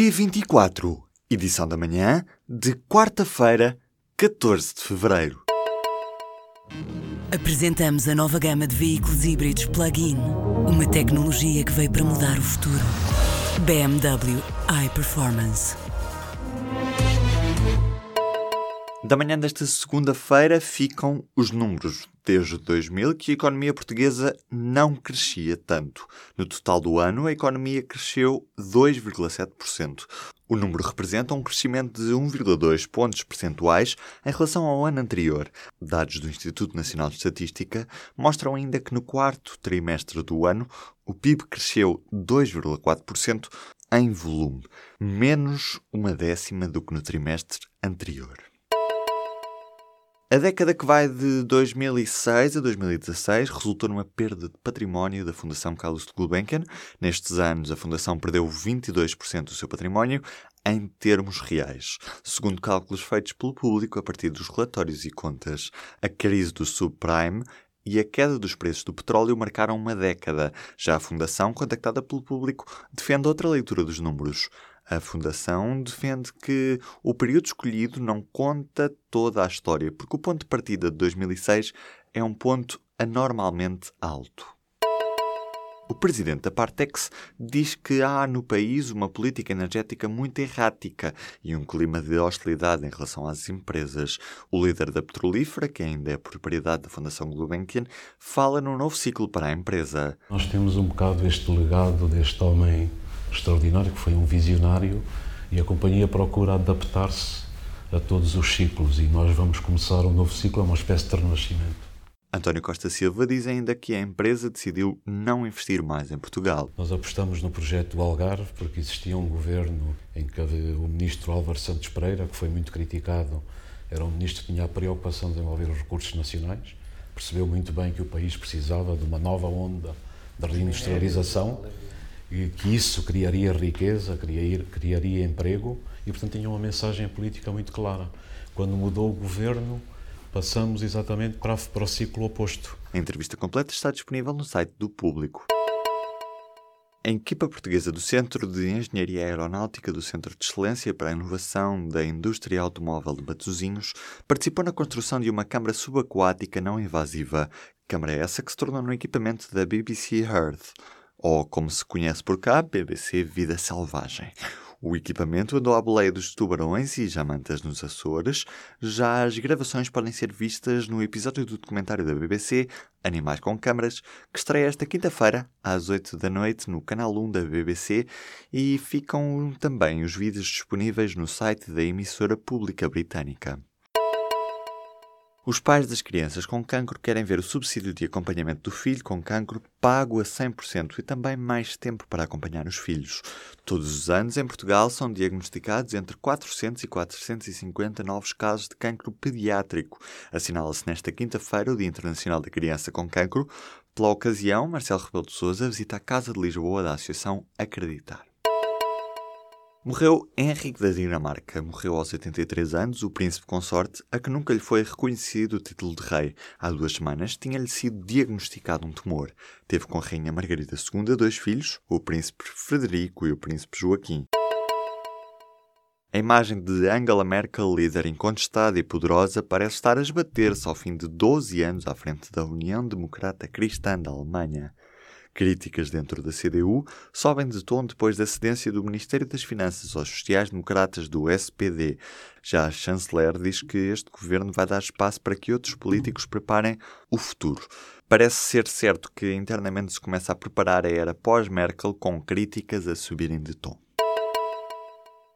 P24, edição da manhã de quarta-feira, 14 de fevereiro. Apresentamos a nova gama de veículos híbridos plug-in. Uma tecnologia que veio para mudar o futuro. BMW iPerformance. Da manhã desta segunda-feira ficam os números. Desde 2000 que a economia portuguesa não crescia tanto. No total do ano, a economia cresceu 2,7%. O número representa um crescimento de 1,2 pontos percentuais em relação ao ano anterior. Dados do Instituto Nacional de Estatística mostram ainda que no quarto trimestre do ano o PIB cresceu 2,4% em volume, menos uma décima do que no trimestre anterior. A década que vai de 2006 a 2016 resultou numa perda de património da Fundação Carlos de Gulbenkian. Nestes anos, a Fundação perdeu 22% do seu património em termos reais. Segundo cálculos feitos pelo público a partir dos relatórios e contas, a crise do subprime e a queda dos preços do petróleo marcaram uma década. Já a Fundação, contactada pelo público, defende outra leitura dos números. A Fundação defende que o período escolhido não conta toda a história, porque o ponto de partida de 2006 é um ponto anormalmente alto. O presidente da Partex diz que há no país uma política energética muito errática e um clima de hostilidade em relação às empresas. O líder da petrolífera, que ainda é propriedade da Fundação Gulbenkian, fala num novo ciclo para a empresa. Nós temos um bocado este legado deste homem extraordinário, que foi um visionário, e a companhia procura adaptar-se a todos os ciclos e nós vamos começar um novo ciclo, é uma espécie de renascimento. António Costa Silva diz ainda que a empresa decidiu não investir mais em Portugal. Nós apostamos no projeto do Algarve porque existia um governo em que o ministro Álvaro Santos Pereira, que foi muito criticado, era um ministro que tinha a preocupação de desenvolver os recursos nacionais, percebeu muito bem que o país precisava de uma nova onda de reindustrialização e que isso criaria riqueza, criaria, criaria emprego e, portanto, tinha uma mensagem política muito clara. Quando mudou o governo, passamos exatamente para, para o ciclo oposto. A entrevista completa está disponível no site do Público. A equipa portuguesa do Centro de Engenharia Aeronáutica do Centro de Excelência para a Inovação da Indústria Automóvel de Matosinhos participou na construção de uma câmara subaquática não invasiva, câmara essa que se tornou no equipamento da BBC Earth ou como se conhece por cá, BBC Vida Selvagem. O equipamento andou à boleia dos tubarões e jamantas nos Açores. Já as gravações podem ser vistas no episódio do documentário da BBC Animais com Câmaras, que estreia esta quinta-feira, às 8 da noite, no canal 1 da BBC, e ficam também os vídeos disponíveis no site da emissora pública britânica. Os pais das crianças com cancro querem ver o subsídio de acompanhamento do filho com cancro pago a 100% e também mais tempo para acompanhar os filhos. Todos os anos, em Portugal, são diagnosticados entre 400 e 450 novos casos de cancro pediátrico. Assinala-se nesta quinta-feira o Dia Internacional da Criança com Cancro. Pela ocasião, Marcelo Rebelo de Sousa visita a Casa de Lisboa da Associação Acreditar. Morreu Henrique da Dinamarca. Morreu aos 83 anos, o príncipe consorte, a que nunca lhe foi reconhecido o título de rei. Há duas semanas tinha-lhe sido diagnosticado um tumor. Teve com a rainha Margarida II dois filhos, o príncipe Frederico e o príncipe Joaquim. A imagem de Angela Merkel, líder incontestada e poderosa, parece estar a esbater-se ao fim de 12 anos à frente da União Democrata Cristã da Alemanha. Críticas dentro da CDU sobem de tom depois da cedência do Ministério das Finanças aos sociais-democratas do SPD. Já a chanceler diz que este governo vai dar espaço para que outros políticos preparem o futuro. Parece ser certo que internamente se começa a preparar a era pós-Merkel com críticas a subirem de tom.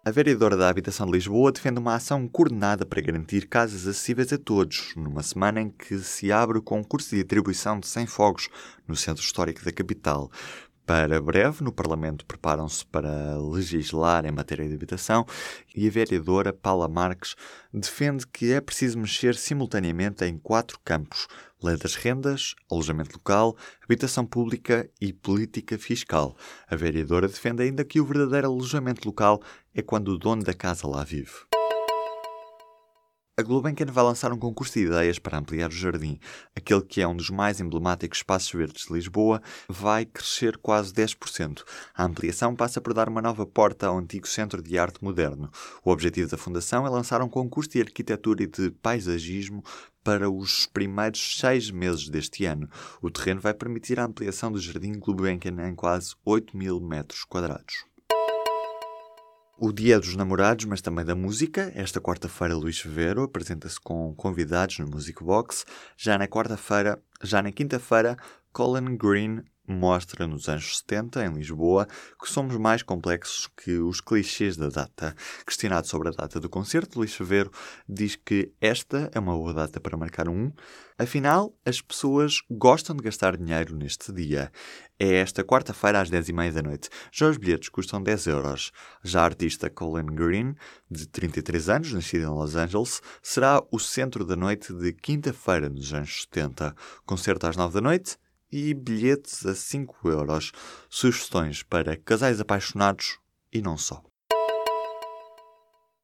A vereadora da Habitação de Lisboa defende uma ação coordenada para garantir casas acessíveis a todos, numa semana em que se abre o concurso de atribuição de 100 fogos no centro histórico da capital. Para breve, no Parlamento preparam-se para legislar em matéria de habitação e a vereadora Paula Marques defende que é preciso mexer simultaneamente em quatro campos: lei das rendas, alojamento local, habitação pública e política fiscal. A vereadora defende ainda que o verdadeiro alojamento local é quando o dono da casa lá vive. A Gulbenkian vai lançar um concurso de ideias para ampliar o jardim. Aquele que é um dos mais emblemáticos espaços verdes de Lisboa vai crescer quase 10%. A ampliação passa por dar uma nova porta ao antigo Centro de Arte Moderno. O objetivo da Fundação é lançar um concurso de arquitetura e de paisagismo para os primeiros seis meses deste ano. O terreno vai permitir a ampliação do Jardim Gulbenkian em quase 8 mil metros quadrados. O Dia dos Namorados, mas também da música. Esta quarta-feira, Luís Severo apresenta-se com convidados no Music Box. Já na quarta-feira, já na quinta-feira, Colin Green mostra nos anos 70, em Lisboa, que somos mais complexos que os clichês da data. Questionado sobre a data do concerto, Luís Severo diz que esta é uma boa data para marcar um. Afinal, as pessoas gostam de gastar dinheiro neste dia. É esta quarta-feira às 10h30 da noite. Já os bilhetes custam 10 euros. Já a artista Colin Green, de 33 anos, nascida em Los Angeles, será o centro da noite de quinta-feira nos anos 70. Concerto às 9 da noite, e bilhetes a 5 euros. Sugestões para casais apaixonados e não só.